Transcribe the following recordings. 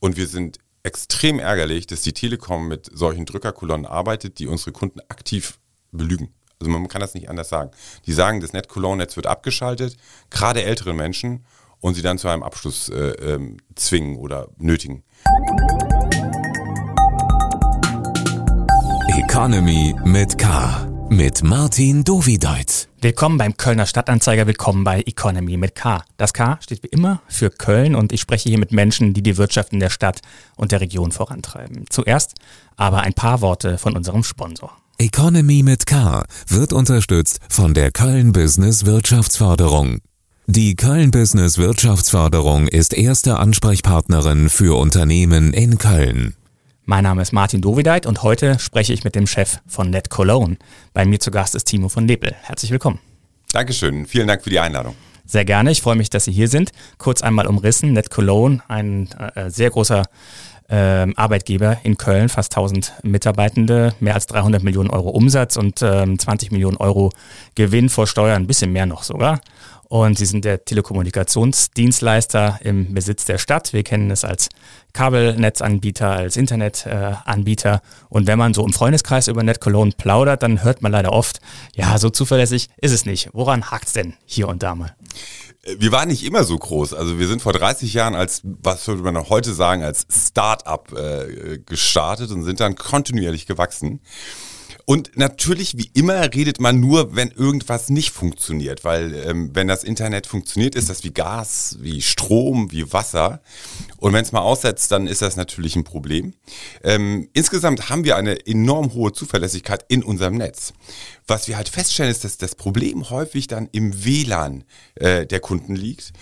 Und wir sind extrem ärgerlich, dass die Telekom mit solchen Drückerkolonnen arbeitet, die unsere Kunden aktiv belügen. Also man kann das nicht anders sagen. Die sagen, das NetCologne-Netz wird abgeschaltet, gerade ältere Menschen, und sie dann zu einem Abschluss äh, ähm, zwingen oder nötigen. Economy mit K. Mit Martin Dovideit. Willkommen beim Kölner Stadtanzeiger, willkommen bei Economy mit K. Das K steht wie immer für Köln und ich spreche hier mit Menschen, die die Wirtschaft in der Stadt und der Region vorantreiben. Zuerst aber ein paar Worte von unserem Sponsor. Economy mit K wird unterstützt von der Köln Business Wirtschaftsförderung. Die Köln Business Wirtschaftsförderung ist erste Ansprechpartnerin für Unternehmen in Köln. Mein Name ist Martin Dovideit und heute spreche ich mit dem Chef von Net Cologne. Bei mir zu Gast ist Timo von Lepel. Herzlich willkommen. Dankeschön. Vielen Dank für die Einladung. Sehr gerne. Ich freue mich, dass Sie hier sind. Kurz einmal umrissen. Net Cologne, ein äh, sehr großer äh, Arbeitgeber in Köln, fast 1000 Mitarbeitende, mehr als 300 Millionen Euro Umsatz und äh, 20 Millionen Euro Gewinn vor Steuern, ein bisschen mehr noch sogar. Und sie sind der Telekommunikationsdienstleister im Besitz der Stadt. Wir kennen es als Kabelnetzanbieter, als Internetanbieter. Und wenn man so im Freundeskreis über NetCologne plaudert, dann hört man leider oft, ja, so zuverlässig ist es nicht. Woran hakt's denn hier und da mal? Wir waren nicht immer so groß. Also wir sind vor 30 Jahren als, was würde man heute sagen, als Start-up äh, gestartet und sind dann kontinuierlich gewachsen. Und natürlich, wie immer, redet man nur, wenn irgendwas nicht funktioniert, weil ähm, wenn das Internet funktioniert, ist das wie Gas, wie Strom, wie Wasser. Und wenn es mal aussetzt, dann ist das natürlich ein Problem. Ähm, insgesamt haben wir eine enorm hohe Zuverlässigkeit in unserem Netz. Was wir halt feststellen, ist, dass das Problem häufig dann im WLAN äh, der Kunden liegt.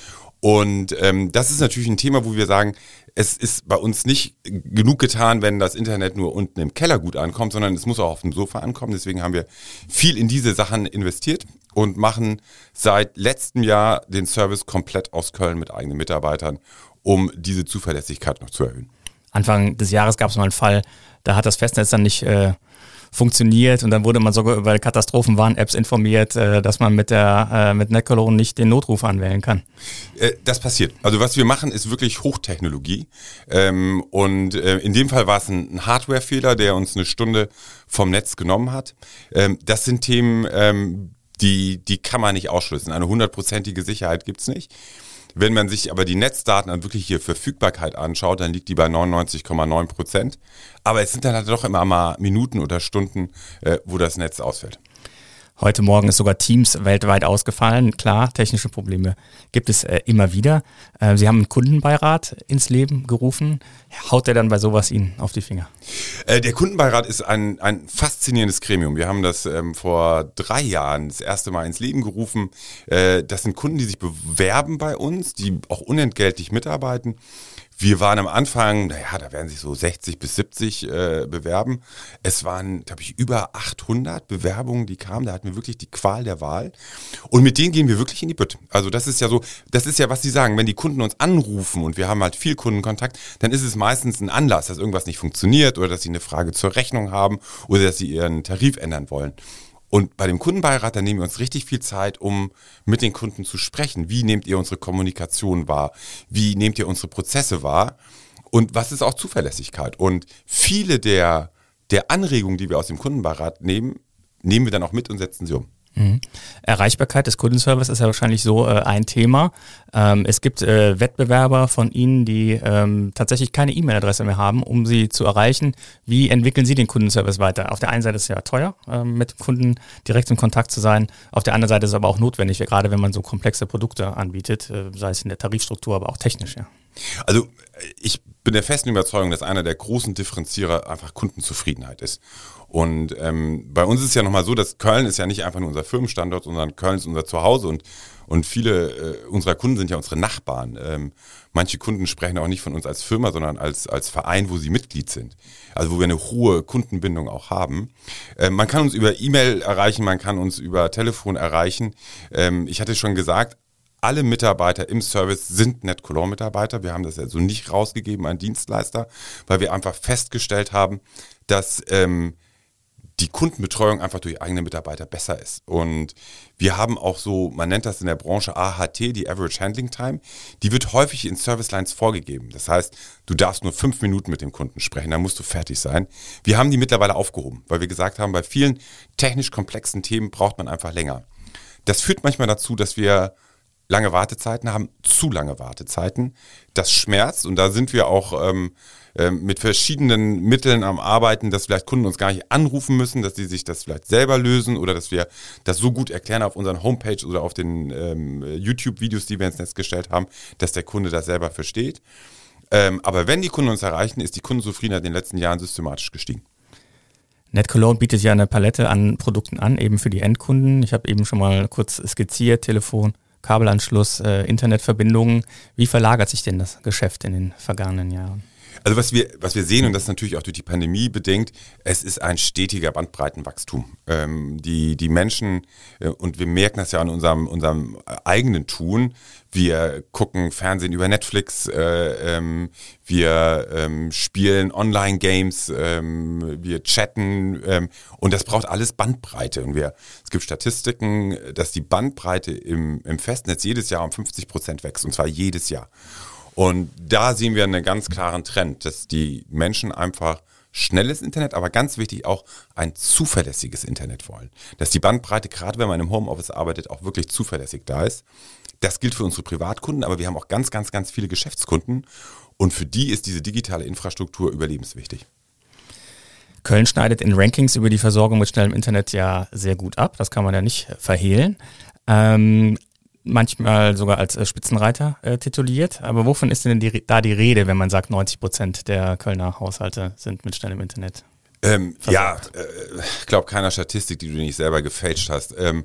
Und ähm, das ist natürlich ein Thema, wo wir sagen, es ist bei uns nicht genug getan, wenn das Internet nur unten im Keller gut ankommt, sondern es muss auch auf dem Sofa ankommen. Deswegen haben wir viel in diese Sachen investiert und machen seit letztem Jahr den Service komplett aus Köln mit eigenen Mitarbeitern, um diese Zuverlässigkeit noch zu erhöhen. Anfang des Jahres gab es mal einen Fall, da hat das Festnetz dann nicht äh, funktioniert und dann wurde man sogar über Katastrophenwarn-Apps informiert, äh, dass man mit der äh, mit Netcologne nicht den Notruf anwählen kann. Äh, das passiert. Also was wir machen, ist wirklich Hochtechnologie ähm, und äh, in dem Fall war es ein Hardware-Fehler, der uns eine Stunde vom Netz genommen hat. Ähm, das sind Themen, ähm, die, die kann man nicht ausschließen. Eine hundertprozentige Sicherheit gibt's nicht. Wenn man sich aber die Netzdaten an wirklich hier Verfügbarkeit anschaut, dann liegt die bei 99,9 Prozent. Aber es sind dann halt doch immer mal Minuten oder Stunden, äh, wo das Netz ausfällt. Heute Morgen ist sogar Teams weltweit ausgefallen. Klar, technische Probleme gibt es äh, immer wieder. Äh, Sie haben einen Kundenbeirat ins Leben gerufen. Haut der dann bei sowas Ihnen auf die Finger? Äh, der Kundenbeirat ist ein, ein faszinierendes Gremium. Wir haben das ähm, vor drei Jahren das erste Mal ins Leben gerufen. Äh, das sind Kunden, die sich bewerben bei uns, die auch unentgeltlich mitarbeiten. Wir waren am Anfang, naja, da werden sich so 60 bis 70 äh, bewerben. Es waren, glaube ich, über 800 Bewerbungen, die kamen. Da hatten wir wirklich die Qual der Wahl. Und mit denen gehen wir wirklich in die Bütt. Also das ist ja so, das ist ja, was Sie sagen, wenn die Kunden uns anrufen und wir haben halt viel Kundenkontakt, dann ist es meistens ein Anlass, dass irgendwas nicht funktioniert oder dass sie eine Frage zur Rechnung haben oder dass sie ihren Tarif ändern wollen. Und bei dem Kundenbeirat, da nehmen wir uns richtig viel Zeit, um mit den Kunden zu sprechen. Wie nehmt ihr unsere Kommunikation wahr? Wie nehmt ihr unsere Prozesse wahr? Und was ist auch Zuverlässigkeit? Und viele der, der Anregungen, die wir aus dem Kundenbeirat nehmen, nehmen wir dann auch mit und setzen sie um. Mhm. Erreichbarkeit des Kundenservice ist ja wahrscheinlich so äh, ein Thema. Ähm, es gibt äh, Wettbewerber von Ihnen, die ähm, tatsächlich keine E-Mail-Adresse mehr haben, um sie zu erreichen. Wie entwickeln Sie den Kundenservice weiter? Auf der einen Seite ist es ja teuer, äh, mit Kunden direkt in Kontakt zu sein. Auf der anderen Seite ist es aber auch notwendig, gerade wenn man so komplexe Produkte anbietet, äh, sei es in der Tarifstruktur, aber auch technisch. Ja. Also ich bin der festen Überzeugung, dass einer der großen Differenzierer einfach Kundenzufriedenheit ist. Und ähm, bei uns ist es ja nochmal so, dass Köln ist ja nicht einfach nur unser Firmenstandort, sondern Köln ist unser Zuhause und, und viele äh, unserer Kunden sind ja unsere Nachbarn. Ähm, manche Kunden sprechen auch nicht von uns als Firma, sondern als, als Verein, wo sie Mitglied sind. Also wo wir eine hohe Kundenbindung auch haben. Ähm, man kann uns über E-Mail erreichen, man kann uns über Telefon erreichen. Ähm, ich hatte schon gesagt, alle Mitarbeiter im Service sind NetColor-Mitarbeiter. Wir haben das also nicht rausgegeben an Dienstleister, weil wir einfach festgestellt haben, dass ähm, die Kundenbetreuung einfach durch eigene Mitarbeiter besser ist. Und wir haben auch so, man nennt das in der Branche AHT, die Average Handling Time, die wird häufig in Service Lines vorgegeben. Das heißt, du darfst nur fünf Minuten mit dem Kunden sprechen, dann musst du fertig sein. Wir haben die mittlerweile aufgehoben, weil wir gesagt haben, bei vielen technisch komplexen Themen braucht man einfach länger. Das führt manchmal dazu, dass wir lange Wartezeiten haben, zu lange Wartezeiten. Das schmerzt und da sind wir auch ähm, äh, mit verschiedenen Mitteln am Arbeiten, dass vielleicht Kunden uns gar nicht anrufen müssen, dass sie sich das vielleicht selber lösen oder dass wir das so gut erklären auf unseren Homepage oder auf den ähm, YouTube-Videos, die wir ins Netz gestellt haben, dass der Kunde das selber versteht. Ähm, aber wenn die Kunden uns erreichen, ist die Kundenzufriedenheit in den letzten Jahren systematisch gestiegen. NetCologne bietet ja eine Palette an Produkten an, eben für die Endkunden. Ich habe eben schon mal kurz skizziert, Telefon, Kabelanschluss, äh, Internetverbindungen. Wie verlagert sich denn das Geschäft in den vergangenen Jahren? Also was wir, was wir sehen, und das ist natürlich auch durch die Pandemie bedingt, es ist ein stetiger Bandbreitenwachstum. Ähm, die, die Menschen, äh, und wir merken das ja an unserem, unserem eigenen Tun, wir gucken Fernsehen über Netflix, äh, ähm, wir ähm, spielen Online-Games, ähm, wir chatten ähm, und das braucht alles Bandbreite. Und wir, es gibt Statistiken, dass die Bandbreite im, im Festnetz jedes Jahr um 50 Prozent wächst, und zwar jedes Jahr. Und da sehen wir einen ganz klaren Trend, dass die Menschen einfach schnelles Internet, aber ganz wichtig auch ein zuverlässiges Internet wollen. Dass die Bandbreite, gerade wenn man im Homeoffice arbeitet, auch wirklich zuverlässig da ist. Das gilt für unsere Privatkunden, aber wir haben auch ganz, ganz, ganz viele Geschäftskunden und für die ist diese digitale Infrastruktur überlebenswichtig. Köln schneidet in Rankings über die Versorgung mit schnellem Internet ja sehr gut ab, das kann man ja nicht verhehlen. Ähm, manchmal sogar als äh, Spitzenreiter äh, tituliert. Aber wovon ist denn die, da die Rede, wenn man sagt, 90 Prozent der Kölner Haushalte sind mit schnellem Internet? Ähm, ja, äh, ich glaube keiner Statistik, die du nicht selber gefälscht hast. Ähm,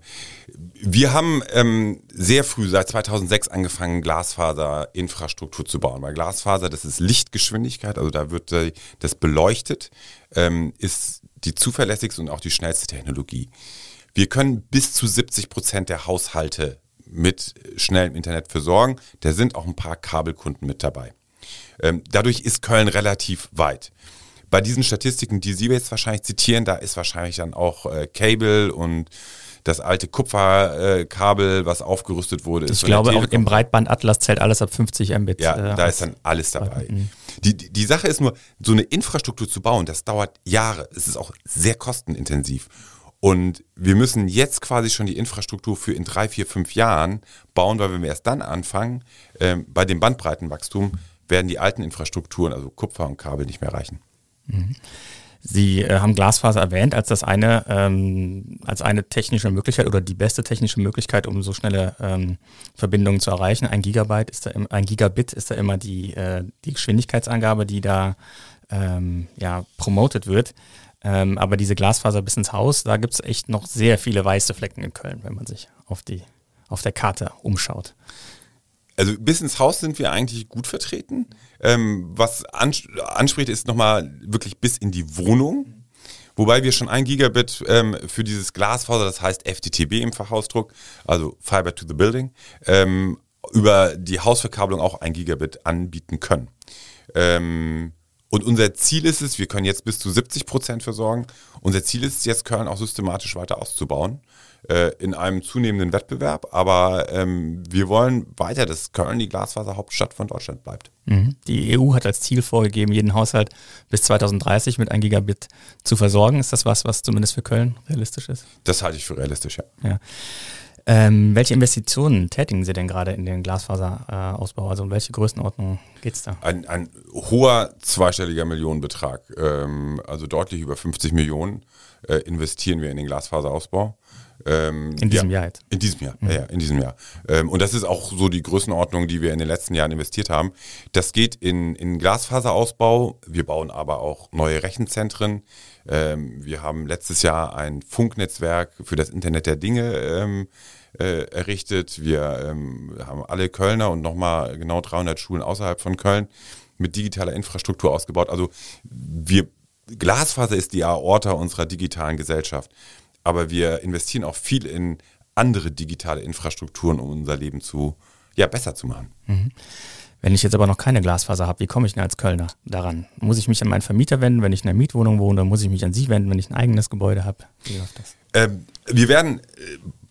wir haben ähm, sehr früh, seit 2006, angefangen, Glasfaserinfrastruktur zu bauen. Weil Glasfaser, das ist Lichtgeschwindigkeit, also da wird äh, das beleuchtet, ähm, ist die zuverlässigste und auch die schnellste Technologie. Wir können bis zu 70 Prozent der Haushalte mit schnellem Internet versorgen. Da sind auch ein paar Kabelkunden mit dabei. Ähm, dadurch ist Köln relativ weit. Bei diesen Statistiken, die Sie jetzt wahrscheinlich zitieren, da ist wahrscheinlich dann auch äh, Cable und das alte Kupferkabel, äh, was aufgerüstet wurde. Ich glaube, auch im Breitbandatlas zählt alles ab 50 Mbit. Ja, äh, da ist dann alles dabei. Die, die, die Sache ist nur, so eine Infrastruktur zu bauen, das dauert Jahre. Es ist auch sehr kostenintensiv. Und wir müssen jetzt quasi schon die Infrastruktur für in drei, vier, fünf Jahren bauen, weil wenn wir erst dann anfangen, äh, bei dem Bandbreitenwachstum werden die alten Infrastrukturen, also Kupfer und Kabel, nicht mehr reichen. Mhm. Sie äh, haben Glasfaser erwähnt als das eine, ähm, als eine technische Möglichkeit oder die beste technische Möglichkeit, um so schnelle ähm, Verbindungen zu erreichen. Ein Gigabyte ist da im, ein Gigabit ist da immer die, äh, die Geschwindigkeitsangabe, die da ähm, ja, promotet wird. Ähm, aber diese Glasfaser bis ins Haus, da gibt es echt noch sehr viele weiße Flecken in Köln, wenn man sich auf, die, auf der Karte umschaut. Also bis ins Haus sind wir eigentlich gut vertreten. Ähm, was ans anspricht, ist nochmal wirklich bis in die Wohnung. Wobei wir schon ein Gigabit ähm, für dieses Glasfaser, das heißt FTTB im Fachausdruck, also Fiber to the Building, ähm, über die Hausverkabelung auch ein Gigabit anbieten können. Ähm, und unser Ziel ist es, wir können jetzt bis zu 70 Prozent versorgen. Unser Ziel ist es jetzt, Köln auch systematisch weiter auszubauen äh, in einem zunehmenden Wettbewerb. Aber ähm, wir wollen weiter, dass Köln die Glasfaserhauptstadt von Deutschland bleibt. Mhm. Die EU hat als Ziel vorgegeben, jeden Haushalt bis 2030 mit 1 Gigabit zu versorgen. Ist das was, was zumindest für Köln realistisch ist? Das halte ich für realistisch, ja. ja. Ähm, welche Investitionen tätigen Sie denn gerade in den Glasfaserausbau? also um welche Größenordnung geht es da? Ein, ein, hoher zweistelliger Millionenbetrag, ähm, also deutlich über 50 Millionen äh, investieren wir in den Glasfaserausbau. Ähm, in diesem ja, Jahr jetzt? In diesem Jahr, mhm. ja, in diesem Jahr. Ähm, und das ist auch so die Größenordnung, die wir in den letzten Jahren investiert haben. Das geht in, in Glasfaserausbau. Wir bauen aber auch neue Rechenzentren. Ähm, wir haben letztes Jahr ein Funknetzwerk für das Internet der Dinge ähm, äh, errichtet. Wir ähm, haben alle Kölner und nochmal genau 300 Schulen außerhalb von Köln mit digitaler Infrastruktur ausgebaut. Also wir, Glasfaser ist die Aorta unserer digitalen Gesellschaft. Aber wir investieren auch viel in andere digitale Infrastrukturen, um unser Leben zu, ja, besser zu machen. Mhm. Wenn ich jetzt aber noch keine Glasfaser habe, wie komme ich denn als Kölner daran? Muss ich mich an meinen Vermieter wenden, wenn ich in einer Mietwohnung wohne? Muss ich mich an Sie wenden, wenn ich ein eigenes Gebäude habe? Wie läuft das? Ähm, wir werden äh,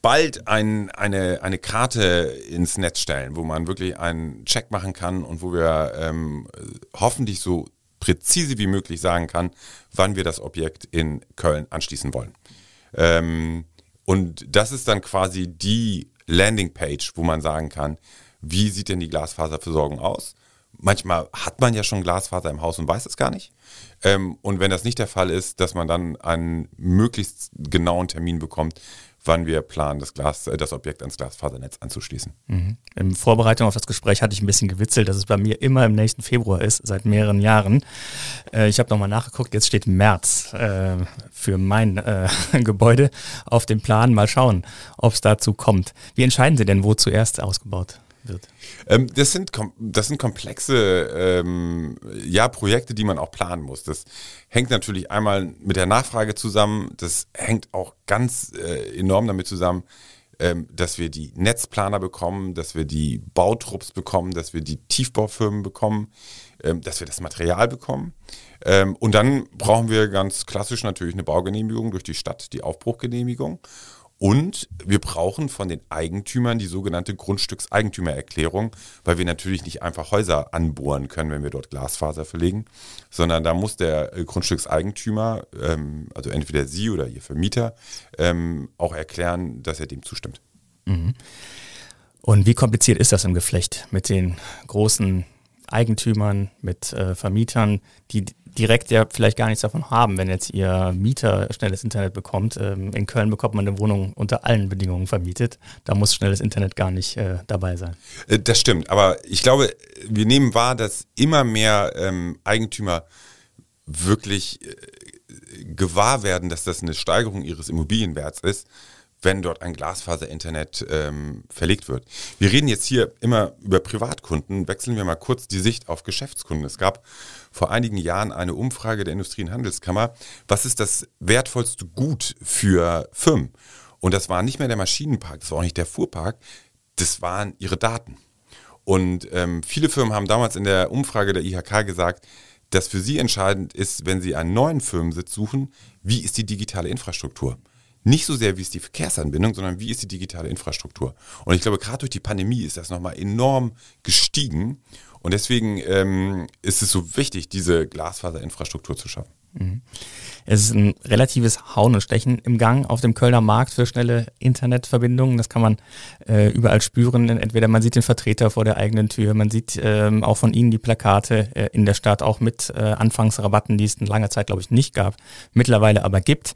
bald ein, eine, eine Karte ins Netz stellen, wo man wirklich einen Check machen kann und wo wir ähm, hoffentlich so präzise wie möglich sagen kann, wann wir das Objekt in Köln anschließen wollen. Ähm, und das ist dann quasi die Landingpage, wo man sagen kann, wie sieht denn die Glasfaserversorgung aus? Manchmal hat man ja schon Glasfaser im Haus und weiß es gar nicht. Ähm, und wenn das nicht der Fall ist, dass man dann einen möglichst genauen Termin bekommt, wann wir planen, das, Glas, äh, das Objekt ans Glasfasernetz anzuschließen. Mhm. In Vorbereitung auf das Gespräch hatte ich ein bisschen gewitzelt, dass es bei mir immer im nächsten Februar ist, seit mehreren Jahren. Äh, ich habe nochmal nachgeguckt, jetzt steht März äh, für mein äh, Gebäude auf dem Plan. Mal schauen, ob es dazu kommt. Wie entscheiden Sie denn, wo zuerst ausgebaut wird? Ähm, das, sind, das sind komplexe ähm, ja, Projekte, die man auch planen muss. Das hängt natürlich einmal mit der Nachfrage zusammen. Das hängt auch ganz äh, enorm damit zusammen, ähm, dass wir die Netzplaner bekommen, dass wir die Bautrupps bekommen, dass wir die Tiefbaufirmen bekommen, ähm, dass wir das Material bekommen. Ähm, und dann brauchen wir ganz klassisch natürlich eine Baugenehmigung durch die Stadt, die Aufbruchgenehmigung. Und wir brauchen von den Eigentümern die sogenannte Grundstückseigentümererklärung, weil wir natürlich nicht einfach Häuser anbohren können, wenn wir dort Glasfaser verlegen, sondern da muss der äh, Grundstückseigentümer, ähm, also entweder Sie oder Ihr Vermieter, ähm, auch erklären, dass er dem zustimmt. Mhm. Und wie kompliziert ist das im Geflecht mit den großen Eigentümern, mit äh, Vermietern, die direkt ja vielleicht gar nichts davon haben, wenn jetzt ihr Mieter schnelles Internet bekommt. Ähm, in Köln bekommt man eine Wohnung unter allen Bedingungen vermietet. Da muss schnelles Internet gar nicht äh, dabei sein. Äh, das stimmt, aber ich glaube, wir nehmen wahr, dass immer mehr ähm, Eigentümer wirklich äh, gewahr werden, dass das eine Steigerung ihres Immobilienwerts ist wenn dort ein Glasfaser-Internet ähm, verlegt wird. Wir reden jetzt hier immer über Privatkunden. Wechseln wir mal kurz die Sicht auf Geschäftskunden. Es gab vor einigen Jahren eine Umfrage der Industrie- und Handelskammer. Was ist das wertvollste Gut für Firmen? Und das war nicht mehr der Maschinenpark, das war auch nicht der Fuhrpark, das waren ihre Daten. Und ähm, viele Firmen haben damals in der Umfrage der IHK gesagt, dass für sie entscheidend ist, wenn sie einen neuen Firmensitz suchen, wie ist die digitale Infrastruktur? Nicht so sehr, wie ist die Verkehrsanbindung, sondern wie ist die digitale Infrastruktur. Und ich glaube, gerade durch die Pandemie ist das nochmal enorm gestiegen. Und deswegen ähm, ist es so wichtig, diese Glasfaserinfrastruktur zu schaffen. Mhm. Es ist ein relatives Hauen und Stechen im Gang auf dem Kölner Markt für schnelle Internetverbindungen. Das kann man äh, überall spüren. Entweder man sieht den Vertreter vor der eigenen Tür, man sieht ähm, auch von Ihnen die Plakate äh, in der Stadt, auch mit äh, Anfangsrabatten, die es in langer Zeit, glaube ich, nicht gab, mittlerweile aber gibt.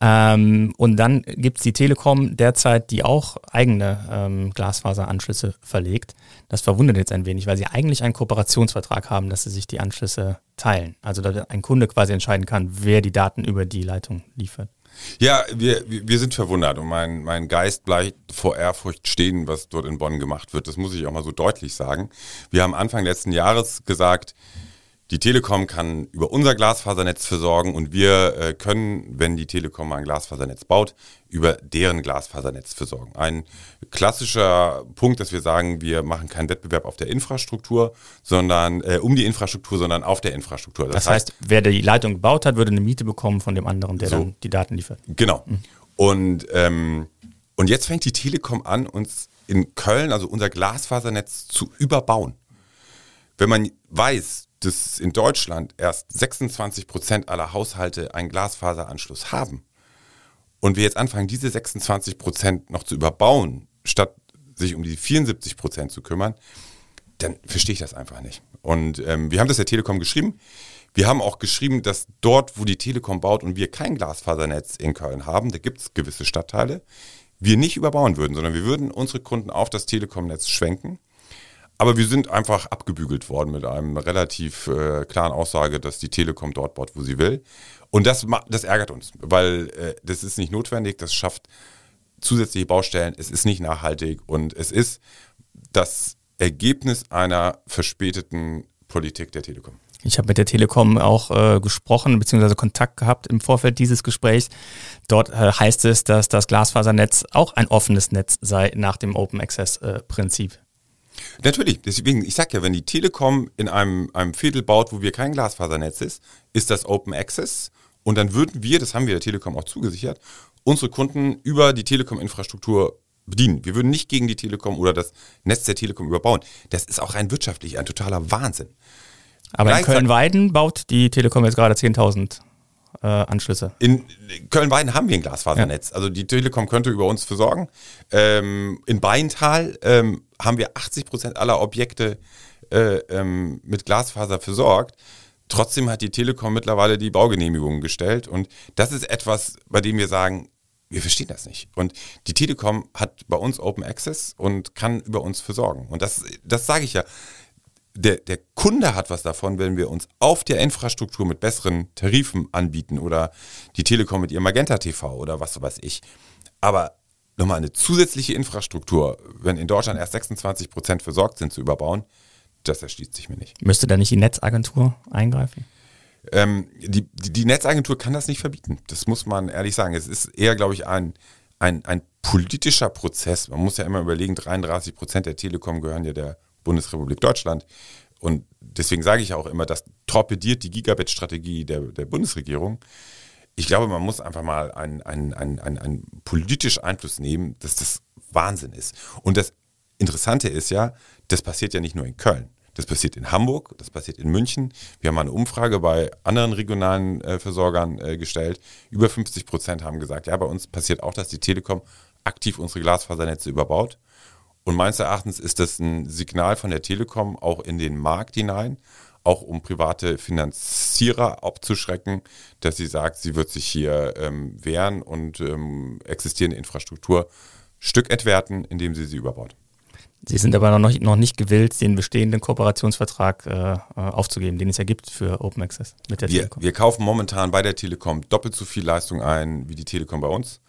Ähm, und dann gibt es die Telekom derzeit, die auch eigene ähm, Glasfaseranschlüsse verlegt. Das verwundert jetzt ein wenig, weil sie eigentlich einen Kooperationsvertrag haben, dass sie sich die Anschlüsse teilen. Also dass ein Kunde quasi entscheiden kann, wer die Daten über die Leitung liefert. Ja, wir, wir sind verwundert und mein, mein Geist bleibt vor Ehrfurcht stehen, was dort in Bonn gemacht wird. Das muss ich auch mal so deutlich sagen. Wir haben Anfang letzten Jahres gesagt, die Telekom kann über unser Glasfasernetz versorgen und wir äh, können, wenn die Telekom ein Glasfasernetz baut, über deren Glasfasernetz versorgen. Ein klassischer Punkt, dass wir sagen, wir machen keinen Wettbewerb auf der Infrastruktur, sondern äh, um die Infrastruktur, sondern auf der Infrastruktur. Das, das heißt, heißt, wer die Leitung gebaut hat, würde eine Miete bekommen von dem anderen, der so, dann die Daten liefert. Genau. Mhm. Und, ähm, und jetzt fängt die Telekom an, uns in Köln, also unser Glasfasernetz zu überbauen. Wenn man weiß, dass in Deutschland erst 26 Prozent aller Haushalte einen Glasfaseranschluss haben und wir jetzt anfangen, diese 26 Prozent noch zu überbauen, statt sich um die 74 Prozent zu kümmern, dann verstehe ich das einfach nicht. Und ähm, wir haben das der Telekom geschrieben. Wir haben auch geschrieben, dass dort, wo die Telekom baut und wir kein Glasfasernetz in Köln haben, da gibt es gewisse Stadtteile, wir nicht überbauen würden, sondern wir würden unsere Kunden auf das Telekom-Netz schwenken aber wir sind einfach abgebügelt worden mit einem relativ äh, klaren Aussage, dass die Telekom dort baut, wo sie will. Und das, das ärgert uns, weil äh, das ist nicht notwendig, das schafft zusätzliche Baustellen, es ist nicht nachhaltig und es ist das Ergebnis einer verspäteten Politik der Telekom. Ich habe mit der Telekom auch äh, gesprochen bzw. Kontakt gehabt im Vorfeld dieses Gesprächs. Dort äh, heißt es, dass das Glasfasernetz auch ein offenes Netz sei nach dem Open Access äh, Prinzip. Natürlich, deswegen, ich sag ja, wenn die Telekom in einem, einem Viertel baut, wo wir kein Glasfasernetz ist, ist das Open Access und dann würden wir, das haben wir der Telekom auch zugesichert, unsere Kunden über die Telekom-Infrastruktur bedienen. Wir würden nicht gegen die Telekom oder das Netz der Telekom überbauen. Das ist auch rein wirtschaftlich ein totaler Wahnsinn. Aber in Köln-Weiden baut die Telekom jetzt gerade 10.000 äh, Anschlüsse. In Köln-Weiden haben wir ein Glasfasernetz. Ja. Also die Telekom könnte über uns versorgen. Ähm, in Beintal ähm, haben wir 80 Prozent aller Objekte äh, ähm, mit Glasfaser versorgt. Trotzdem hat die Telekom mittlerweile die Baugenehmigungen gestellt. Und das ist etwas, bei dem wir sagen, wir verstehen das nicht. Und die Telekom hat bei uns Open Access und kann über uns versorgen. Und das, das sage ich ja der, der Kunde hat was davon, wenn wir uns auf der Infrastruktur mit besseren Tarifen anbieten oder die Telekom mit ihrem Magenta TV oder was weiß ich. Aber nochmal eine zusätzliche Infrastruktur, wenn in Deutschland erst 26 Prozent versorgt sind, zu überbauen, das erschließt sich mir nicht. Müsste da nicht die Netzagentur eingreifen? Ähm, die, die, die, Netzagentur kann das nicht verbieten. Das muss man ehrlich sagen. Es ist eher, glaube ich, ein, ein, ein politischer Prozess. Man muss ja immer überlegen, 33 Prozent der Telekom gehören ja der Bundesrepublik Deutschland. Und deswegen sage ich auch immer, das torpediert die Gigabit-Strategie der, der Bundesregierung. Ich glaube, man muss einfach mal einen, einen, einen, einen, einen politischen Einfluss nehmen, dass das Wahnsinn ist. Und das Interessante ist ja, das passiert ja nicht nur in Köln. Das passiert in Hamburg, das passiert in München. Wir haben eine Umfrage bei anderen regionalen äh, Versorgern äh, gestellt. Über 50 Prozent haben gesagt, ja, bei uns passiert auch, dass die Telekom aktiv unsere Glasfasernetze überbaut. Und meines Erachtens ist das ein Signal von der Telekom auch in den Markt hinein, auch um private Finanzierer abzuschrecken, dass sie sagt, sie wird sich hier ähm, wehren und ähm, existierende Infrastruktur Stück entwerten, indem sie sie überbaut. Sie sind aber noch, noch nicht gewillt, den bestehenden Kooperationsvertrag äh, äh, aufzugeben, den es ja gibt für Open Access mit der wir, Telekom. Wir kaufen momentan bei der Telekom doppelt so viel Leistung ein wie die Telekom bei uns.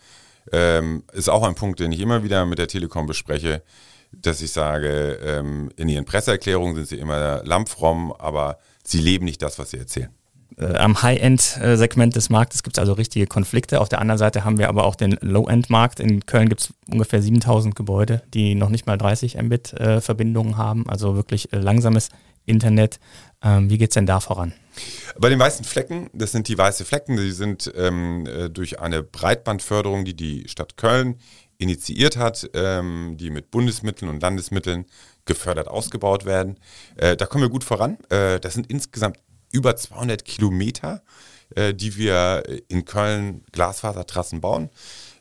Ähm, ist auch ein Punkt, den ich immer wieder mit der Telekom bespreche, dass ich sage, ähm, in ihren Presseerklärungen sind sie immer lampfromm, aber sie leben nicht das, was sie erzählen. Äh, am High-End-Segment des Marktes gibt es also richtige Konflikte. Auf der anderen Seite haben wir aber auch den Low-End-Markt. In Köln gibt es ungefähr 7000 Gebäude, die noch nicht mal 30 Mbit-Verbindungen äh, haben, also wirklich äh, langsames Internet. Ähm, wie geht es denn da voran? Bei den weißen Flecken, das sind die weißen Flecken, die sind ähm, äh, durch eine Breitbandförderung, die die Stadt Köln initiiert hat, ähm, die mit Bundesmitteln und Landesmitteln gefördert ausgebaut werden. Äh, da kommen wir gut voran. Äh, das sind insgesamt über 200 Kilometer, äh, die wir in Köln Glasfasertrassen bauen.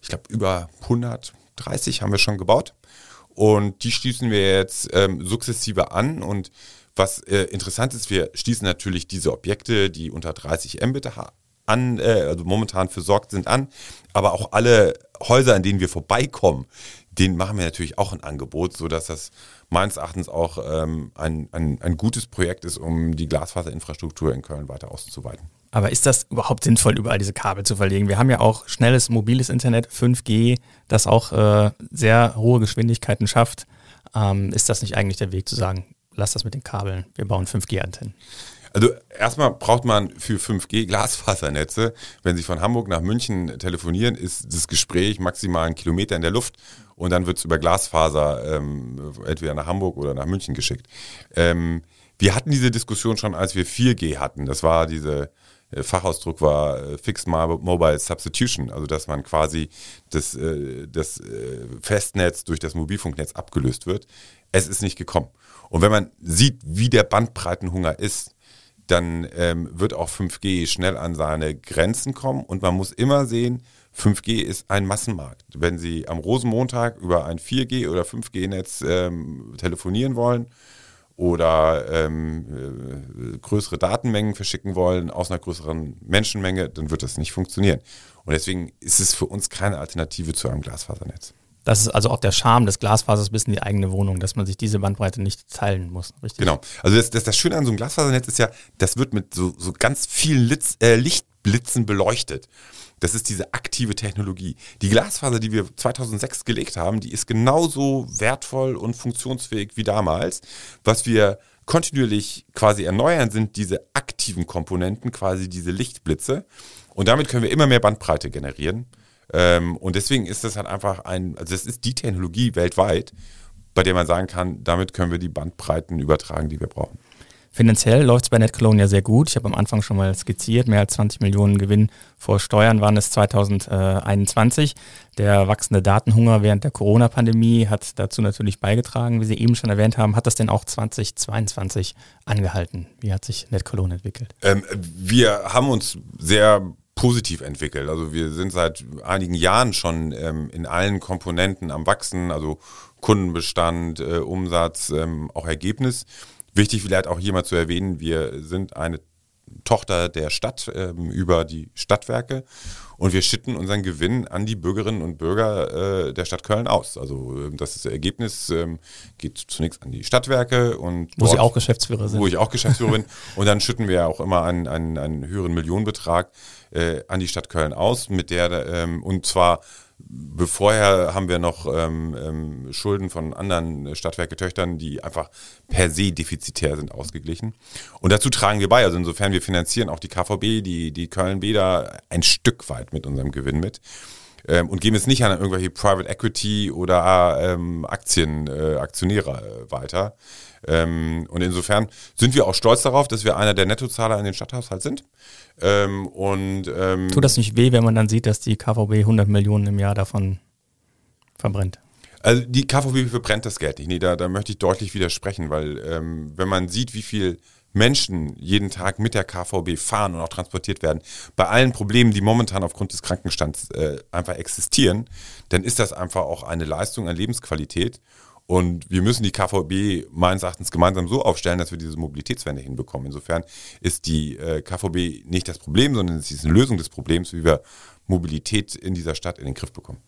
Ich glaube, über 130 haben wir schon gebaut. Und die schließen wir jetzt ähm, sukzessive an und was äh, interessant ist, wir schließen natürlich diese Objekte, die unter 30 Mbit an, äh, also momentan versorgt sind, an. Aber auch alle Häuser, an denen wir vorbeikommen, denen machen wir natürlich auch ein Angebot, sodass das meines Erachtens auch ähm, ein, ein, ein gutes Projekt ist, um die Glasfaserinfrastruktur in Köln weiter auszuweiten. Aber ist das überhaupt sinnvoll, überall diese Kabel zu verlegen? Wir haben ja auch schnelles mobiles Internet, 5G, das auch äh, sehr hohe Geschwindigkeiten schafft. Ähm, ist das nicht eigentlich der Weg zu sagen, lass das mit den Kabeln. Wir bauen 5G-Antennen. Also erstmal braucht man für 5G Glasfasernetze. Wenn Sie von Hamburg nach München telefonieren, ist das Gespräch maximal einen Kilometer in der Luft und dann wird es über Glasfaser ähm, entweder nach Hamburg oder nach München geschickt. Ähm, wir hatten diese Diskussion schon, als wir 4G hatten. Das war diese äh, Fachausdruck war äh, Fixed Mobile Substitution, also dass man quasi das, äh, das Festnetz durch das Mobilfunknetz abgelöst wird. Es ist nicht gekommen. Und wenn man sieht, wie der Bandbreitenhunger ist, dann ähm, wird auch 5G schnell an seine Grenzen kommen. Und man muss immer sehen, 5G ist ein Massenmarkt. Wenn Sie am Rosenmontag über ein 4G oder 5G-Netz ähm, telefonieren wollen oder ähm, äh, größere Datenmengen verschicken wollen aus einer größeren Menschenmenge, dann wird das nicht funktionieren. Und deswegen ist es für uns keine Alternative zu einem Glasfasernetz. Das ist also auch der Charme des Glasfasers bis in die eigene Wohnung, dass man sich diese Bandbreite nicht teilen muss, richtig? Genau. Also das, das, das Schöne an so einem Glasfasernetz ist ja, das wird mit so, so ganz vielen Litz, äh, Lichtblitzen beleuchtet. Das ist diese aktive Technologie. Die Glasfaser, die wir 2006 gelegt haben, die ist genauso wertvoll und funktionsfähig wie damals. Was wir kontinuierlich quasi erneuern, sind diese aktiven Komponenten, quasi diese Lichtblitze. Und damit können wir immer mehr Bandbreite generieren. Ähm, und deswegen ist das halt einfach ein, also das ist die Technologie weltweit, bei der man sagen kann, damit können wir die Bandbreiten übertragen, die wir brauchen. Finanziell läuft es bei NetCologne ja sehr gut. Ich habe am Anfang schon mal skizziert, mehr als 20 Millionen Gewinn vor Steuern waren es 2021. Der wachsende Datenhunger während der Corona-Pandemie hat dazu natürlich beigetragen, wie Sie eben schon erwähnt haben. Hat das denn auch 2022 angehalten? Wie hat sich NetCologne entwickelt? Ähm, wir haben uns sehr positiv entwickelt. Also wir sind seit einigen Jahren schon ähm, in allen Komponenten am Wachsen, also Kundenbestand, äh, Umsatz, ähm, auch Ergebnis. Wichtig vielleicht auch hier mal zu erwähnen, wir sind eine Tochter der Stadt ähm, über die Stadtwerke und wir schütten unseren Gewinn an die Bürgerinnen und Bürger äh, der Stadt Köln aus. Also ähm, das Ergebnis ähm, geht zunächst an die Stadtwerke und wo dort, Sie auch Geschäftsführer sind. Wo ich auch Geschäftsführer bin. Und dann schütten wir auch immer einen, einen, einen höheren Millionenbetrag äh, an die Stadt Köln aus, mit der ähm, und zwar Bevorher haben wir noch ähm, ähm, Schulden von anderen Stadtwerke-Töchtern, die einfach per se defizitär sind, ausgeglichen. Und dazu tragen wir bei. Also insofern, wir finanzieren auch die KVB, die, die Köln-Bäder ein Stück weit mit unserem Gewinn mit. Ähm, und geben es nicht an irgendwelche Private Equity oder ähm, Aktien, äh, Aktionäre äh, weiter. Ähm, und insofern sind wir auch stolz darauf, dass wir einer der Nettozahler in den Stadthaushalt sind. Ähm, und, ähm, Tut das nicht weh, wenn man dann sieht, dass die KVB 100 Millionen im Jahr davon verbrennt? Also die KVB verbrennt das Geld nicht. Nee, da, da möchte ich deutlich widersprechen, weil ähm, wenn man sieht, wie viel Menschen jeden Tag mit der KVB fahren und auch transportiert werden, bei allen Problemen, die momentan aufgrund des Krankenstands äh, einfach existieren, dann ist das einfach auch eine Leistung an Lebensqualität. Und wir müssen die KVB meines Erachtens gemeinsam so aufstellen, dass wir diese Mobilitätswende hinbekommen. Insofern ist die äh, KVB nicht das Problem, sondern es ist eine Lösung des Problems, wie wir Mobilität in dieser Stadt in den Griff bekommen.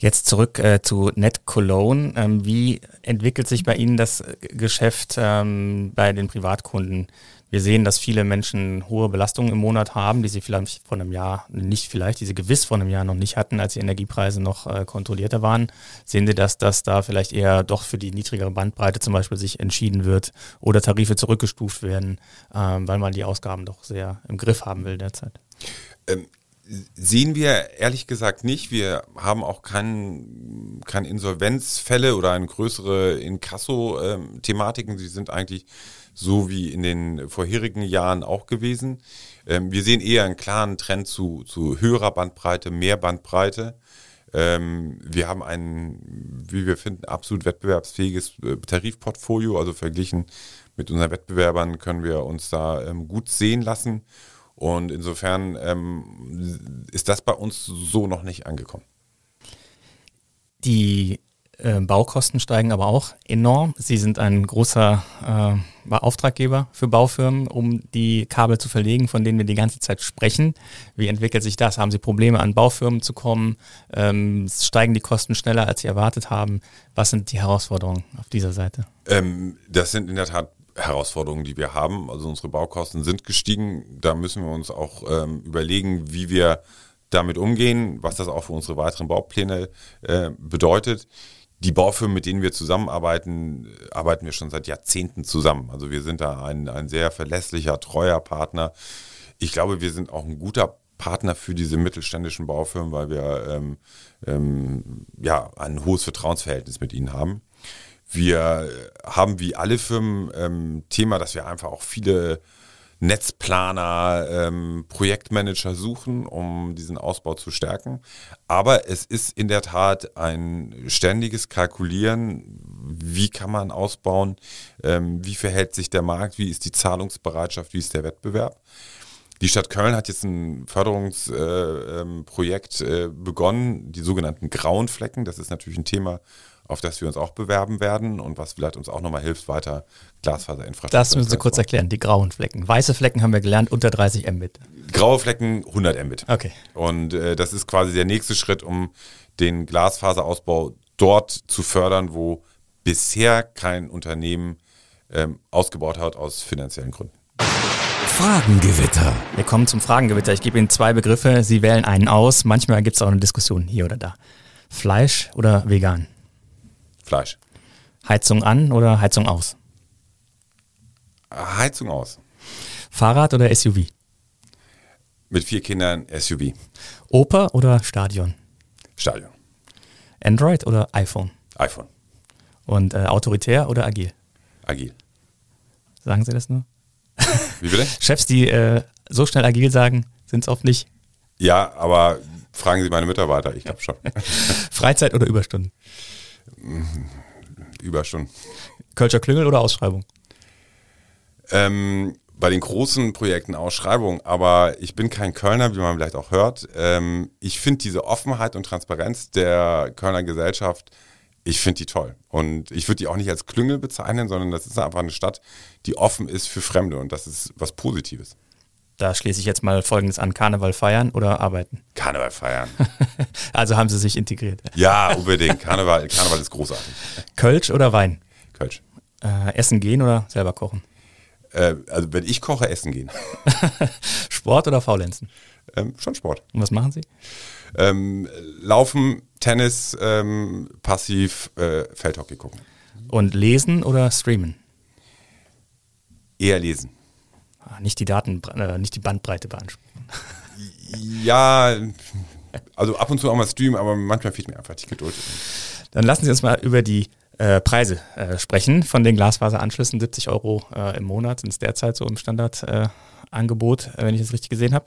Jetzt zurück äh, zu Net Cologne. Ähm, wie entwickelt sich bei Ihnen das äh, Geschäft ähm, bei den Privatkunden? Wir sehen, dass viele Menschen hohe Belastungen im Monat haben, die sie vielleicht vor einem Jahr nicht vielleicht, die sie gewiss vor einem Jahr noch nicht hatten, als die Energiepreise noch äh, kontrollierter waren. Sehen Sie, dass das da vielleicht eher doch für die niedrigere Bandbreite zum Beispiel sich entschieden wird oder Tarife zurückgestuft werden, ähm, weil man die Ausgaben doch sehr im Griff haben will derzeit? Sehen wir ehrlich gesagt nicht. Wir haben auch kein, kein Insolvenzfälle oder eine größere Inkasso-Thematiken. Sie sind eigentlich so wie in den vorherigen Jahren auch gewesen. Ähm, wir sehen eher einen klaren Trend zu, zu höherer Bandbreite, mehr Bandbreite. Ähm, wir haben ein, wie wir finden, absolut wettbewerbsfähiges äh, Tarifportfolio. Also verglichen mit unseren Wettbewerbern können wir uns da ähm, gut sehen lassen. Und insofern ähm, ist das bei uns so noch nicht angekommen. Die äh, Baukosten steigen aber auch enorm. Sie sind ein großer äh, Auftraggeber für Baufirmen, um die Kabel zu verlegen, von denen wir die ganze Zeit sprechen. Wie entwickelt sich das? Haben Sie Probleme, an Baufirmen zu kommen? Ähm, steigen die Kosten schneller, als Sie erwartet haben? Was sind die Herausforderungen auf dieser Seite? Ähm, das sind in der Tat Herausforderungen, die wir haben. Also unsere Baukosten sind gestiegen. Da müssen wir uns auch ähm, überlegen, wie wir damit umgehen, was das auch für unsere weiteren Baupläne äh, bedeutet die Baufirmen, mit denen wir zusammenarbeiten, arbeiten wir schon seit Jahrzehnten zusammen. Also wir sind da ein, ein sehr verlässlicher, treuer Partner. Ich glaube, wir sind auch ein guter Partner für diese mittelständischen Baufirmen, weil wir ähm, ähm, ja, ein hohes Vertrauensverhältnis mit ihnen haben. Wir haben wie alle Firmen ähm, Thema, dass wir einfach auch viele Netzplaner, ähm, Projektmanager suchen, um diesen Ausbau zu stärken. Aber es ist in der Tat ein ständiges Kalkulieren, wie kann man ausbauen, ähm, wie verhält sich der Markt, wie ist die Zahlungsbereitschaft, wie ist der Wettbewerb. Die Stadt Köln hat jetzt ein Förderungsprojekt äh, ähm, äh, begonnen, die sogenannten grauen Flecken. Das ist natürlich ein Thema, auf das wir uns auch bewerben werden und was vielleicht uns auch nochmal hilft, weiter Glasfaserinfrastruktur. Das müssen Sie kurz erklären, die grauen Flecken. Weiße Flecken haben wir gelernt, unter 30 Mbit. Graue Flecken 100 Mbit. Okay. Und äh, das ist quasi der nächste Schritt, um den Glasfaserausbau dort zu fördern, wo bisher kein Unternehmen ähm, ausgebaut hat aus finanziellen Gründen. Fragengewitter. Wir kommen zum Fragengewitter. Ich gebe Ihnen zwei Begriffe. Sie wählen einen aus. Manchmal gibt es auch eine Diskussion hier oder da. Fleisch oder vegan? Fleisch. Heizung an oder Heizung aus? Heizung aus. Fahrrad oder SUV? Mit vier Kindern SUV. Oper oder Stadion? Stadion. Android oder iPhone? iPhone. Und äh, autoritär oder agil? Agil. Sagen Sie das nur? Wie bitte? Chefs, die äh, so schnell agil sagen, sind es oft nicht. Ja, aber fragen Sie meine Mitarbeiter, ich glaube schon. Freizeit oder Überstunden? Überstunden. Kölscher Klüngel oder Ausschreibung? Ähm, bei den großen Projekten Ausschreibung, aber ich bin kein Kölner, wie man vielleicht auch hört. Ähm, ich finde diese Offenheit und Transparenz der Kölner Gesellschaft, ich finde die toll. Und ich würde die auch nicht als Klüngel bezeichnen, sondern das ist einfach eine Stadt, die offen ist für Fremde und das ist was Positives. Da schließe ich jetzt mal Folgendes an. Karneval feiern oder arbeiten? Karneval feiern. also haben Sie sich integriert. Ja, unbedingt. Karneval, Karneval ist großartig. Kölsch oder Wein? Kölsch. Äh, essen gehen oder selber kochen? Äh, also wenn ich koche, essen gehen. Sport oder Faulenzen? Ähm, schon Sport. Und was machen Sie? Ähm, laufen, Tennis, ähm, passiv, äh, Feldhockey gucken. Und lesen oder streamen? Eher lesen. Nicht die Daten, äh, nicht die Bandbreite beanspruchen. Ja, also ab und zu auch mal streamen, aber manchmal fehlt mir einfach die Geduld. Dann lassen Sie uns mal über die äh, Preise äh, sprechen von den Glasfaseranschlüssen. 70 Euro äh, im Monat sind es derzeit so im Standardangebot, äh, wenn ich es richtig gesehen habe.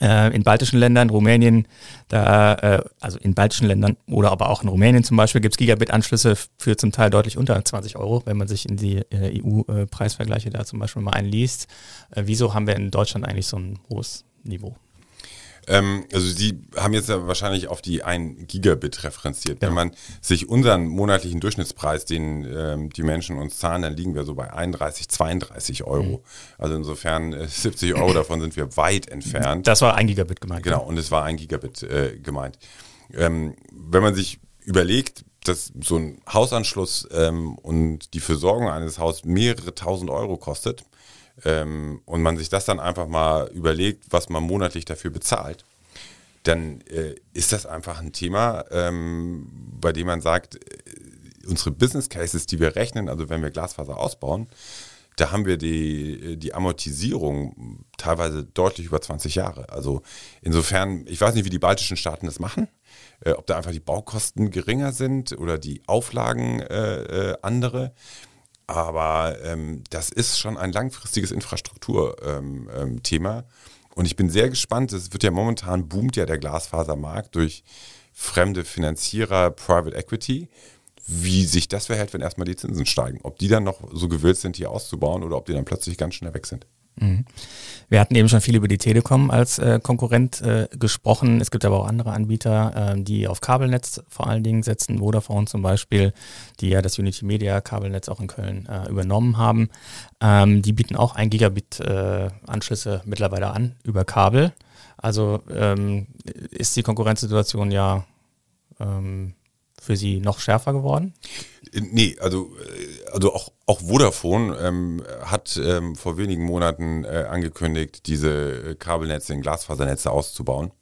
Äh, in baltischen Ländern, Rumänien, da, äh, also in baltischen Ländern oder aber auch in Rumänien zum Beispiel, gibt es Gigabit-Anschlüsse für zum Teil deutlich unter 20 Euro, wenn man sich in die äh, EU-Preisvergleiche da zum Beispiel mal einliest. Äh, wieso haben wir in Deutschland eigentlich so ein hohes Niveau? Ähm, also Sie haben jetzt ja wahrscheinlich auf die 1 Gigabit referenziert. Ja. Wenn man sich unseren monatlichen Durchschnittspreis, den ähm, die Menschen uns zahlen, dann liegen wir so bei 31, 32 Euro. Mhm. Also insofern äh, 70 Euro davon sind wir weit entfernt. Das war ein Gigabit gemeint. Genau, und es war ein Gigabit äh, gemeint. Ähm, wenn man sich überlegt, dass so ein Hausanschluss ähm, und die Versorgung eines Hauses mehrere tausend Euro kostet ähm, und man sich das dann einfach mal überlegt, was man monatlich dafür bezahlt, dann äh, ist das einfach ein Thema, ähm, bei dem man sagt, äh, unsere Business Cases, die wir rechnen, also wenn wir Glasfaser ausbauen, da haben wir die, die Amortisierung teilweise deutlich über 20 Jahre. Also insofern, ich weiß nicht, wie die baltischen Staaten das machen, äh, ob da einfach die Baukosten geringer sind oder die Auflagen äh, äh, andere. Aber ähm, das ist schon ein langfristiges Infrastrukturthema. Ähm, ähm, und ich bin sehr gespannt. Es wird ja momentan boomt ja der Glasfasermarkt durch fremde Finanzierer, Private Equity wie sich das verhält, wenn erstmal die Zinsen steigen. Ob die dann noch so gewillt sind, hier auszubauen oder ob die dann plötzlich ganz schnell weg sind. Mhm. Wir hatten eben schon viel über die Telekom als äh, Konkurrent äh, gesprochen. Es gibt aber auch andere Anbieter, äh, die auf Kabelnetz vor allen Dingen setzen. Vodafone zum Beispiel, die ja das Unity Media Kabelnetz auch in Köln äh, übernommen haben. Ähm, die bieten auch ein Gigabit äh, Anschlüsse mittlerweile an über Kabel. Also ähm, ist die Konkurrenzsituation ja ähm, für Sie noch schärfer geworden? Nee, also, äh, also auch, auch Vodafone ähm, hat ähm, vor wenigen Monaten äh, angekündigt, diese Kabelnetze in Glasfasernetze auszubauen.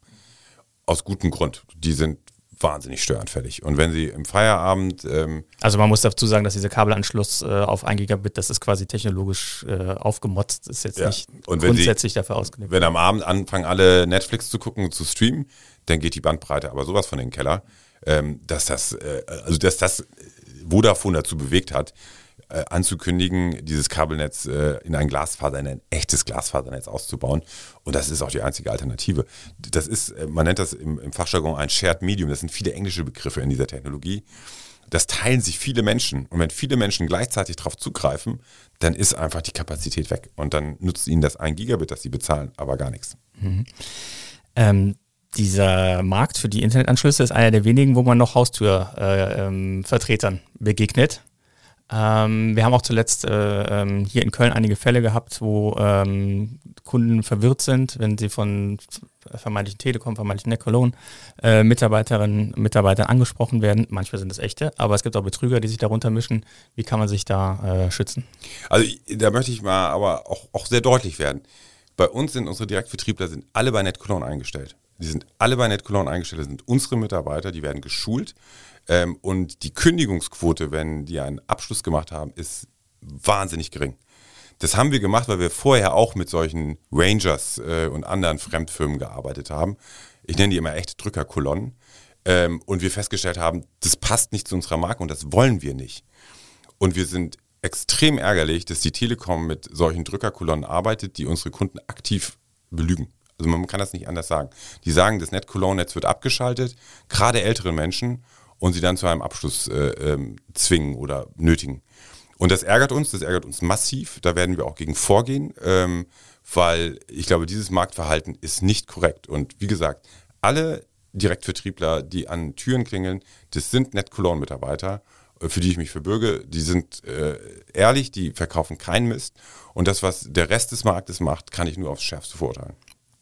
Aus gutem Grund. Die sind wahnsinnig störanfällig. Und wenn sie im Feierabend. Ähm, also man muss dazu sagen, dass dieser Kabelanschluss äh, auf 1 Gigabit, das ist quasi technologisch äh, aufgemotzt, ist jetzt Ja. nicht Und grundsätzlich dafür ausgelegt. wenn am Abend anfangen, alle Netflix zu gucken und zu streamen, dann geht die Bandbreite aber sowas von in den Keller, ähm, dass das, äh, also dass das Vodafone dazu bewegt hat, äh, anzukündigen, dieses Kabelnetz äh, in ein Glasfaser, in ein echtes Glasfasernetz auszubauen. Und das ist auch die einzige Alternative. Das ist, äh, man nennt das im, im Fachjargon ein Shared Medium. Das sind viele englische Begriffe in dieser Technologie. Das teilen sich viele Menschen. Und wenn viele Menschen gleichzeitig darauf zugreifen, dann ist einfach die Kapazität weg. Und dann nutzt ihnen das ein Gigabit, das sie bezahlen, aber gar nichts. Ähm, dieser Markt für die Internetanschlüsse ist einer der wenigen, wo man noch Haustürvertretern äh, ähm, begegnet. Ähm, wir haben auch zuletzt äh, ähm, hier in Köln einige Fälle gehabt, wo ähm, Kunden verwirrt sind, wenn sie von vermeintlichen Telekom, vermeintlichen Neccolone äh, Mitarbeiterinnen und Mitarbeitern angesprochen werden. Manchmal sind es echte, aber es gibt auch Betrüger, die sich darunter mischen. Wie kann man sich da äh, schützen? Also da möchte ich mal aber auch, auch sehr deutlich werden. Bei uns sind unsere Direktvertriebler sind alle bei NetCologne eingestellt. Die sind alle bei NetCologne eingestellt, das sind unsere Mitarbeiter, die werden geschult. Ähm, und die Kündigungsquote, wenn die einen Abschluss gemacht haben, ist wahnsinnig gering. Das haben wir gemacht, weil wir vorher auch mit solchen Rangers äh, und anderen Fremdfirmen gearbeitet haben. Ich nenne die immer echte Drückerkolonnen. ähm, und wir festgestellt haben, das passt nicht zu unserer Marke und das wollen wir nicht. Und wir sind extrem ärgerlich, dass die Telekom mit solchen Drückerkolonnen arbeitet, die unsere Kunden aktiv belügen. Also man kann das nicht anders sagen. Die sagen, das Net-Cologne-Netz wird abgeschaltet, gerade ältere Menschen, und sie dann zu einem Abschluss äh, ähm, zwingen oder nötigen. Und das ärgert uns, das ärgert uns massiv. Da werden wir auch gegen vorgehen, ähm, weil ich glaube, dieses Marktverhalten ist nicht korrekt. Und wie gesagt, alle Direktvertriebler, die an Türen klingeln, das sind Net-Cologne-Mitarbeiter für die ich mich verbürge, die sind äh, ehrlich, die verkaufen keinen Mist. Und das, was der Rest des Marktes macht, kann ich nur aufs Schärfste verurteilen.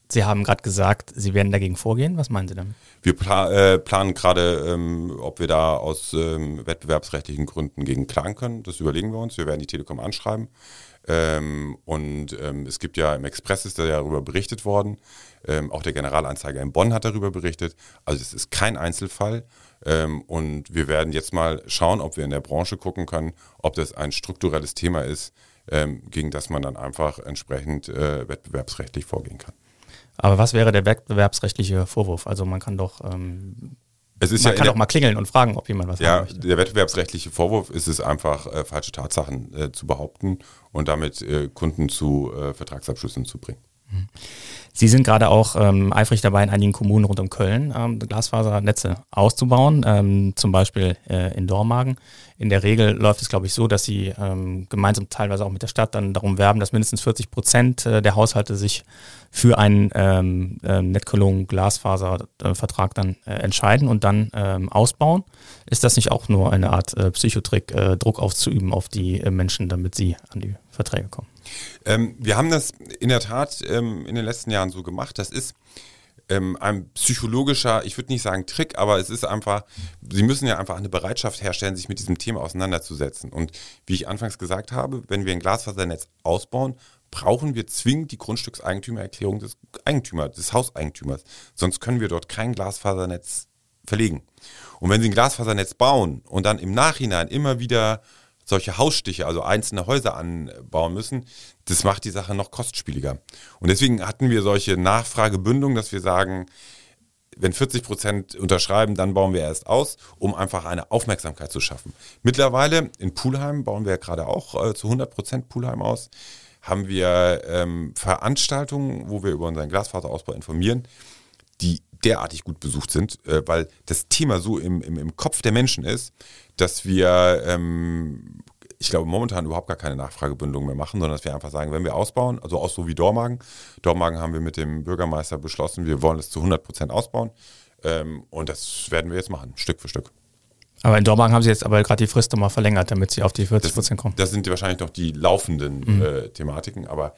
Sie haben gerade gesagt, Sie werden dagegen vorgehen. Was meinen Sie damit? Wir pla äh, planen gerade, ähm, ob wir da aus ähm, wettbewerbsrechtlichen Gründen gegen klagen können. Das überlegen wir uns. Wir werden die Telekom anschreiben. Ähm, und ähm, es gibt ja im Express ist darüber berichtet worden. Ähm, auch der Generalanzeiger in Bonn hat darüber berichtet. Also es ist kein Einzelfall. Ähm, und wir werden jetzt mal schauen, ob wir in der Branche gucken können, ob das ein strukturelles Thema ist, gegen das man dann einfach entsprechend äh, wettbewerbsrechtlich vorgehen kann. Aber was wäre der wettbewerbsrechtliche Vorwurf? Also man kann doch ähm es ist man ja kann auch mal klingeln und fragen, ob jemand was ja, haben möchte. Der wettbewerbsrechtliche Vorwurf ist es einfach, äh, falsche Tatsachen äh, zu behaupten und damit äh, Kunden zu äh, Vertragsabschlüssen zu bringen. Sie sind gerade auch ähm, eifrig dabei, in einigen Kommunen rund um Köln ähm, Glasfasernetze auszubauen, ähm, zum Beispiel äh, in Dormagen. In der Regel läuft es, glaube ich, so, dass Sie ähm, gemeinsam teilweise auch mit der Stadt dann darum werben, dass mindestens 40 Prozent äh, der Haushalte sich für einen ähm, äh, Netcologne-Glasfaservertrag dann entscheiden und dann ähm, ausbauen. Ist das nicht auch nur eine Art äh, Psychotrick, äh, Druck auszuüben auf die äh, Menschen, damit sie an die Verträge kommen? Ähm, wir haben das in der Tat ähm, in den letzten Jahren so gemacht. Das ist ähm, ein psychologischer, ich würde nicht sagen Trick, aber es ist einfach, Sie müssen ja einfach eine Bereitschaft herstellen, sich mit diesem Thema auseinanderzusetzen. Und wie ich anfangs gesagt habe, wenn wir ein Glasfasernetz ausbauen, brauchen wir zwingend die Grundstückseigentümererklärung des Eigentümers, des Hauseigentümers. Sonst können wir dort kein Glasfasernetz verlegen. Und wenn Sie ein Glasfasernetz bauen und dann im Nachhinein immer wieder solche Hausstiche, also einzelne Häuser anbauen müssen, das macht die Sache noch kostspieliger. Und deswegen hatten wir solche Nachfragebündungen, dass wir sagen, wenn 40 Prozent unterschreiben, dann bauen wir erst aus, um einfach eine Aufmerksamkeit zu schaffen. Mittlerweile in Pulheim bauen wir gerade auch äh, zu 100 Prozent Pulheim aus, haben wir ähm, Veranstaltungen, wo wir über unseren Glasfaserausbau informieren, derartig gut besucht sind, äh, weil das Thema so im, im, im Kopf der Menschen ist, dass wir, ähm, ich glaube, momentan überhaupt gar keine Nachfragebündelung mehr machen, sondern dass wir einfach sagen, wenn wir ausbauen, also auch so wie Dormagen, Dormagen haben wir mit dem Bürgermeister beschlossen, wir wollen es zu 100 Prozent ausbauen ähm, und das werden wir jetzt machen, Stück für Stück. Aber in Dormagen haben Sie jetzt aber gerade die Frist nochmal verlängert, damit Sie auf die 40 Prozent kommen. Das sind wahrscheinlich noch die laufenden mhm. äh, Thematiken, aber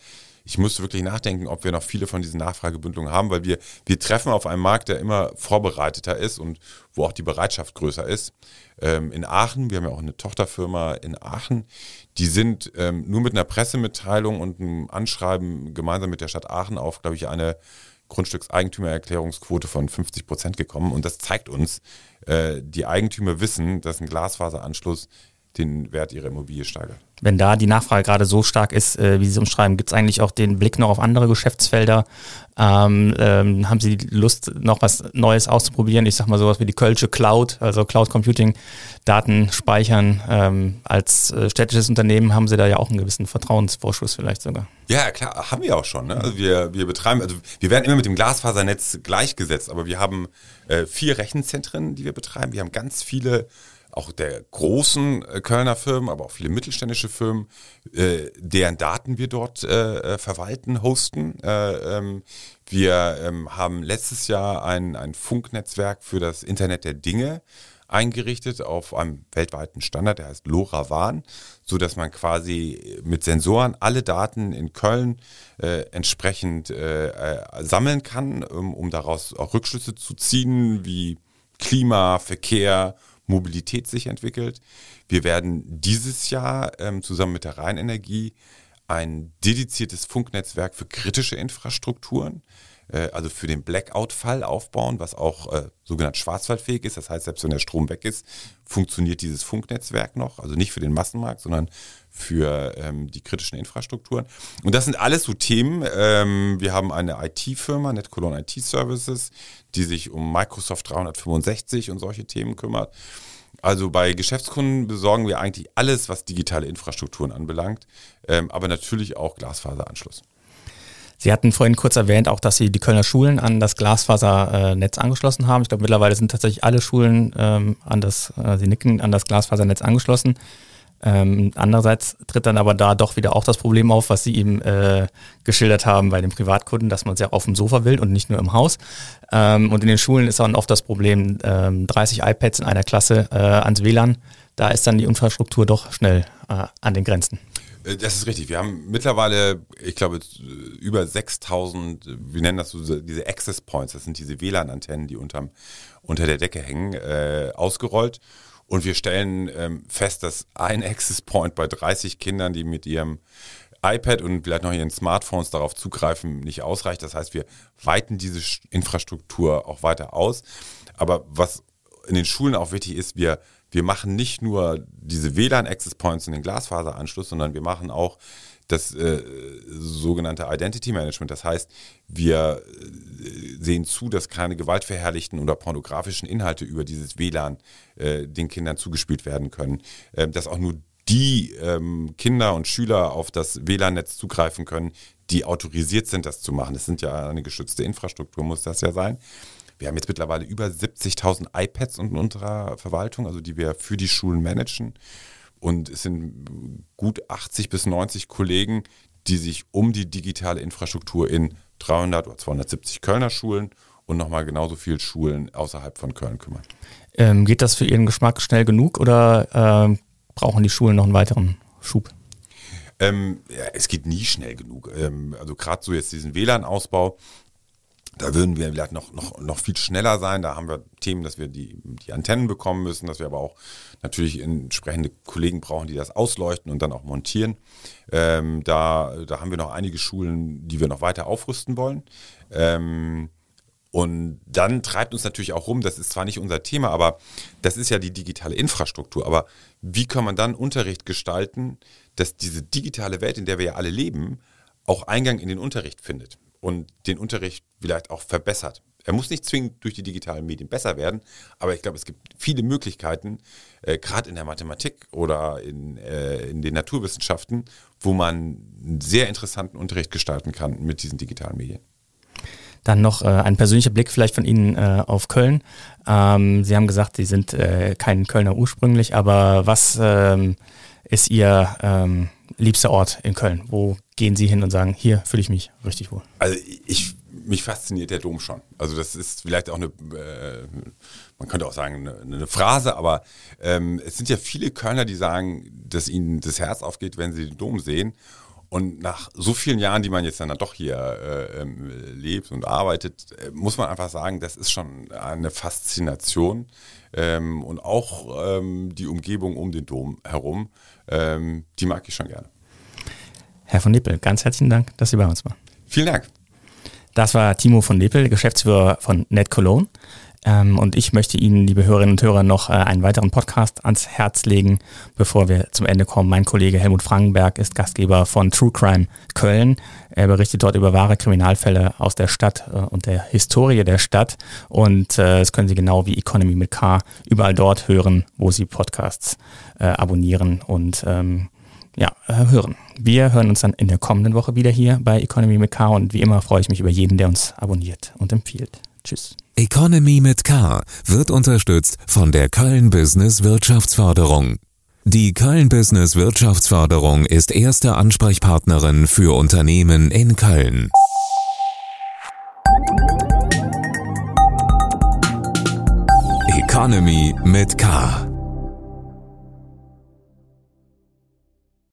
ich musste wirklich nachdenken, ob wir noch viele von diesen Nachfragebündelungen haben, weil wir, wir treffen auf einen Markt, der immer vorbereiteter ist und wo auch die Bereitschaft größer ist. Ähm, in Aachen, wir haben ja auch eine Tochterfirma in Aachen, die sind ähm, nur mit einer Pressemitteilung und einem Anschreiben gemeinsam mit der Stadt Aachen auf, glaube ich, eine Grundstückseigentümererklärungsquote von 50 Prozent gekommen. Und das zeigt uns, äh, die Eigentümer wissen, dass ein Glasfaseranschluss den Wert ihrer Immobilie steigert. Wenn da die Nachfrage gerade so stark ist, äh, wie Sie es umschreiben, gibt es eigentlich auch den Blick noch auf andere Geschäftsfelder? Ähm, ähm, haben Sie Lust, noch was Neues auszuprobieren? Ich sag mal sowas wie die Kölsche Cloud, also Cloud Computing, Daten speichern. Ähm, als äh, städtisches Unternehmen haben Sie da ja auch einen gewissen Vertrauensvorschuss vielleicht sogar. Ja, klar, haben wir auch schon. Ne? Also wir, wir betreiben, also wir werden immer mit dem Glasfasernetz gleichgesetzt, aber wir haben äh, vier Rechenzentren, die wir betreiben. Wir haben ganz viele auch der großen äh, Kölner Firmen, aber auch viele mittelständische Firmen, äh, deren Daten wir dort äh, äh verwalten, hosten. Äh, ähm, wir ähm, haben letztes Jahr ein, ein Funknetzwerk für das Internet der Dinge eingerichtet auf einem weltweiten Standard, der heißt LoRaWAN, so dass man quasi mit Sensoren alle Daten in Köln äh, entsprechend äh, äh, sammeln kann, um, um daraus auch Rückschlüsse zu ziehen, wie Klima, Verkehr, Mobilität sich entwickelt. Wir werden dieses Jahr ähm, zusammen mit der Rheinenergie ein dediziertes Funknetzwerk für kritische Infrastrukturen also für den Blackout-Fall aufbauen, was auch äh, sogenannt schwarzwaldfähig ist. Das heißt, selbst wenn der Strom weg ist, funktioniert dieses Funknetzwerk noch. Also nicht für den Massenmarkt, sondern für ähm, die kritischen Infrastrukturen. Und das sind alles so Themen. Ähm, wir haben eine IT-Firma, NetColon IT Services, die sich um Microsoft 365 und solche Themen kümmert. Also bei Geschäftskunden besorgen wir eigentlich alles, was digitale Infrastrukturen anbelangt, ähm, aber natürlich auch Glasfaseranschluss. Sie hatten vorhin kurz erwähnt, auch dass Sie die Kölner Schulen an das Glasfasernetz angeschlossen haben. Ich glaube, mittlerweile sind tatsächlich alle Schulen ähm, an das, äh, Sie nicken, an das Glasfasernetz angeschlossen. Ähm, andererseits tritt dann aber da doch wieder auch das Problem auf, was Sie eben äh, geschildert haben bei den Privatkunden, dass man sehr auf dem Sofa will und nicht nur im Haus. Ähm, und in den Schulen ist dann oft das Problem, ähm, 30 iPads in einer Klasse äh, ans WLAN. Da ist dann die Infrastruktur doch schnell äh, an den Grenzen. Äh, das ist richtig. Wir haben mittlerweile, ich glaube, über 6000, wir nennen das so diese Access Points, das sind diese WLAN-Antennen, die unterm, unter der Decke hängen, äh, ausgerollt. Und wir stellen ähm, fest, dass ein Access Point bei 30 Kindern, die mit ihrem iPad und vielleicht noch ihren Smartphones darauf zugreifen, nicht ausreicht. Das heißt, wir weiten diese Infrastruktur auch weiter aus. Aber was in den Schulen auch wichtig ist, wir, wir machen nicht nur diese WLAN-Access Points und den Glasfaseranschluss, sondern wir machen auch das äh, sogenannte Identity Management. Das heißt, wir äh, sehen zu, dass keine gewaltverherrlichten oder pornografischen Inhalte über dieses WLAN äh, den Kindern zugespielt werden können. Äh, dass auch nur die ähm, Kinder und Schüler auf das WLAN-Netz zugreifen können, die autorisiert sind, das zu machen. Das sind ja eine geschützte Infrastruktur, muss das ja sein. Wir haben jetzt mittlerweile über 70.000 iPads in unserer Verwaltung, also die wir für die Schulen managen. Und es sind gut 80 bis 90 Kollegen, die sich um die digitale Infrastruktur in 300 oder 270 Kölner Schulen und nochmal genauso viele Schulen außerhalb von Köln kümmern. Ähm, geht das für Ihren Geschmack schnell genug oder ähm, brauchen die Schulen noch einen weiteren Schub? Ähm, ja, es geht nie schnell genug. Ähm, also gerade so jetzt diesen WLAN-Ausbau, da würden wir vielleicht noch, noch, noch viel schneller sein. Da haben wir Themen, dass wir die, die Antennen bekommen müssen, dass wir aber auch natürlich entsprechende Kollegen brauchen, die das ausleuchten und dann auch montieren. Ähm, da, da haben wir noch einige Schulen, die wir noch weiter aufrüsten wollen. Ähm, und dann treibt uns natürlich auch rum, das ist zwar nicht unser Thema, aber das ist ja die digitale Infrastruktur. Aber wie kann man dann Unterricht gestalten, dass diese digitale Welt, in der wir ja alle leben, auch Eingang in den Unterricht findet? Und den Unterricht vielleicht auch verbessert. Er muss nicht zwingend durch die digitalen Medien besser werden, aber ich glaube, es gibt viele Möglichkeiten, äh, gerade in der Mathematik oder in, äh, in den Naturwissenschaften, wo man einen sehr interessanten Unterricht gestalten kann mit diesen digitalen Medien. Dann noch äh, ein persönlicher Blick vielleicht von Ihnen äh, auf Köln. Ähm, Sie haben gesagt, Sie sind äh, kein Kölner ursprünglich, aber was ähm, ist Ihr ähm, liebster Ort in Köln? Wo gehen Sie hin und sagen, hier fühle ich mich richtig wohl? Also ich, mich fasziniert der Dom schon. Also das ist vielleicht auch eine, äh, man könnte auch sagen, eine, eine Phrase, aber ähm, es sind ja viele Kölner, die sagen, dass ihnen das Herz aufgeht, wenn sie den Dom sehen. Und nach so vielen Jahren, die man jetzt dann doch hier äh, ähm, lebt und arbeitet, äh, muss man einfach sagen, das ist schon eine Faszination. Ähm, und auch ähm, die Umgebung um den Dom herum, ähm, die mag ich schon gerne. Herr von Nippel, ganz herzlichen Dank, dass Sie bei uns waren. Vielen Dank. Das war Timo von Nippel, Geschäftsführer von Net Cologne. Ähm, und ich möchte Ihnen, liebe Hörerinnen und Hörer, noch äh, einen weiteren Podcast ans Herz legen, bevor wir zum Ende kommen. Mein Kollege Helmut Frankenberg ist Gastgeber von True Crime Köln. Er berichtet dort über wahre Kriminalfälle aus der Stadt äh, und der Historie der Stadt. Und äh, das können Sie genau wie Economy mit K überall dort hören, wo Sie Podcasts abonnieren und ähm, ja, hören. Wir hören uns dann in der kommenden Woche wieder hier bei Economy mit K und wie immer freue ich mich über jeden, der uns abonniert und empfiehlt. Tschüss. Economy mit K wird unterstützt von der Köln Business Wirtschaftsförderung. Die Köln Business Wirtschaftsförderung ist erste Ansprechpartnerin für Unternehmen in Köln. Economy mit K.